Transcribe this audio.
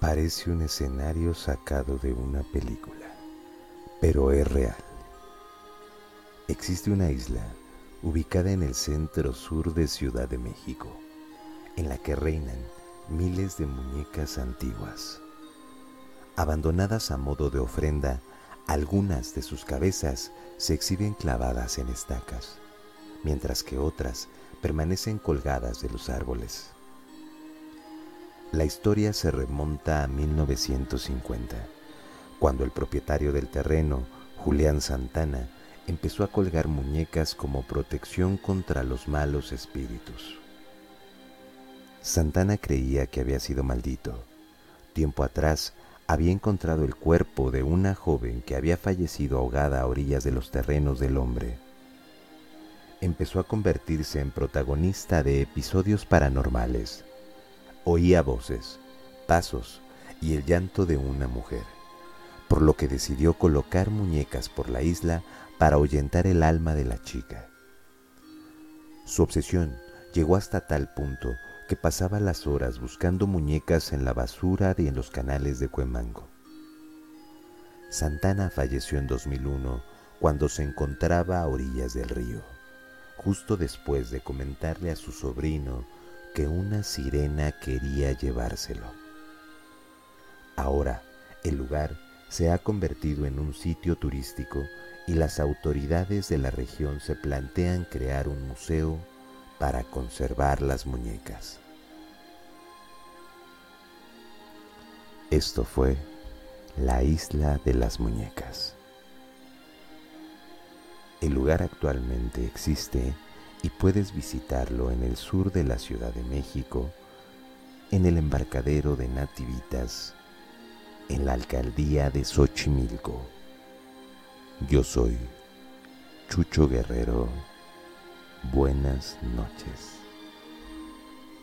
Parece un escenario sacado de una película, pero es real. Existe una isla ubicada en el centro sur de Ciudad de México, en la que reinan miles de muñecas antiguas. Abandonadas a modo de ofrenda, algunas de sus cabezas se exhiben clavadas en estacas, mientras que otras permanecen colgadas de los árboles. La historia se remonta a 1950, cuando el propietario del terreno, Julián Santana, empezó a colgar muñecas como protección contra los malos espíritus. Santana creía que había sido maldito. Tiempo atrás había encontrado el cuerpo de una joven que había fallecido ahogada a orillas de los terrenos del hombre. Empezó a convertirse en protagonista de episodios paranormales Oía voces, pasos y el llanto de una mujer, por lo que decidió colocar muñecas por la isla para ahuyentar el alma de la chica. Su obsesión llegó hasta tal punto que pasaba las horas buscando muñecas en la basura y en los canales de Cuemango. Santana falleció en 2001 cuando se encontraba a orillas del río, justo después de comentarle a su sobrino una sirena quería llevárselo. Ahora, el lugar se ha convertido en un sitio turístico y las autoridades de la región se plantean crear un museo para conservar las muñecas. Esto fue la isla de las muñecas. El lugar actualmente existe y puedes visitarlo en el sur de la Ciudad de México, en el embarcadero de Nativitas, en la alcaldía de Xochimilco. Yo soy Chucho Guerrero. Buenas noches.